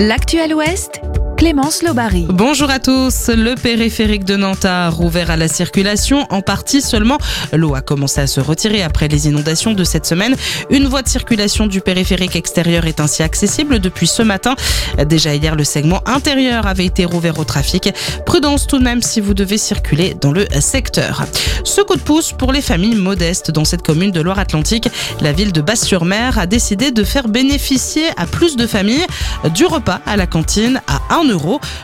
L'actuel Ouest Clémence Lobary. Bonjour à tous. Le périphérique de Nantes a rouvert à la circulation, en partie seulement. L'eau a commencé à se retirer après les inondations de cette semaine. Une voie de circulation du périphérique extérieur est ainsi accessible depuis ce matin. Déjà hier, le segment intérieur avait été rouvert au trafic. Prudence tout de même si vous devez circuler dans le secteur. Ce coup de pouce pour les familles modestes dans cette commune de Loire-Atlantique. La ville de Basse-sur-Mer a décidé de faire bénéficier à plus de familles du repas à la cantine à 1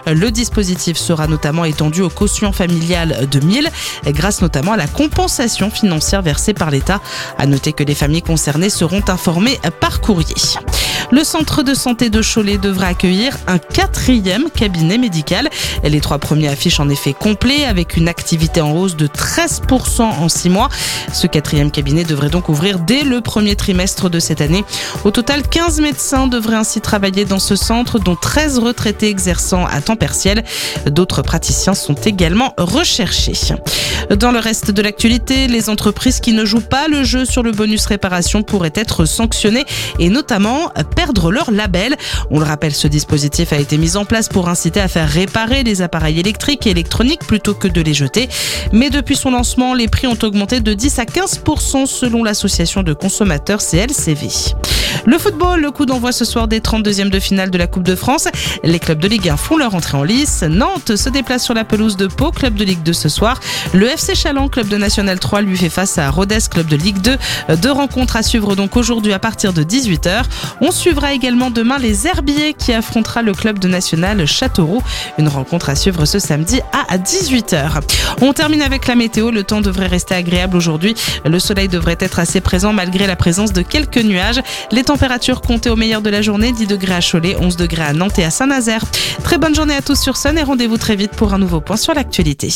le dispositif sera notamment étendu aux cautions familiales de 1000 grâce notamment à la compensation financière versée par l'État. À noter que les familles concernées seront informées par courrier. Le centre de santé de Cholet devra accueillir un quatrième cabinet médical. Les trois premiers affichent en effet complet avec une activité en hausse de 13% en six mois. Ce quatrième cabinet devrait donc ouvrir dès le premier trimestre de cette année. Au total, 15 médecins devraient ainsi travailler dans ce centre, dont 13 retraités exerçant à temps partiel. D'autres praticiens sont également recherchés. Dans le reste de l'actualité, les entreprises qui ne jouent pas le jeu sur le bonus réparation pourraient être sanctionnées et notamment leur label. On le rappelle, ce dispositif a été mis en place pour inciter à faire réparer les appareils électriques et électroniques plutôt que de les jeter. Mais depuis son lancement, les prix ont augmenté de 10 à 15 selon l'association de consommateurs CLCV. Le football, le coup d'envoi ce soir des 32e de finale de la Coupe de France. Les clubs de Ligue 1 font leur entrée en lice. Nantes se déplace sur la pelouse de Pau, club de Ligue 2 ce soir. Le FC Chaland, club de National 3, lui fait face à Rodez, club de Ligue 2. Deux rencontres à suivre donc aujourd'hui à partir de 18h. On suivra également demain les Herbiers qui affrontera le club de National Châteauroux. Une rencontre à suivre ce samedi à 18h. On termine avec la météo. Le temps devrait rester agréable aujourd'hui. Le soleil devrait être assez présent malgré la présence de quelques nuages. Les températures comptées au meilleur de la journée, 10 degrés à Cholet, 11 degrés à Nantes et à Saint-Nazaire. Très bonne journée à tous sur Sun et rendez-vous très vite pour un nouveau point sur l'actualité.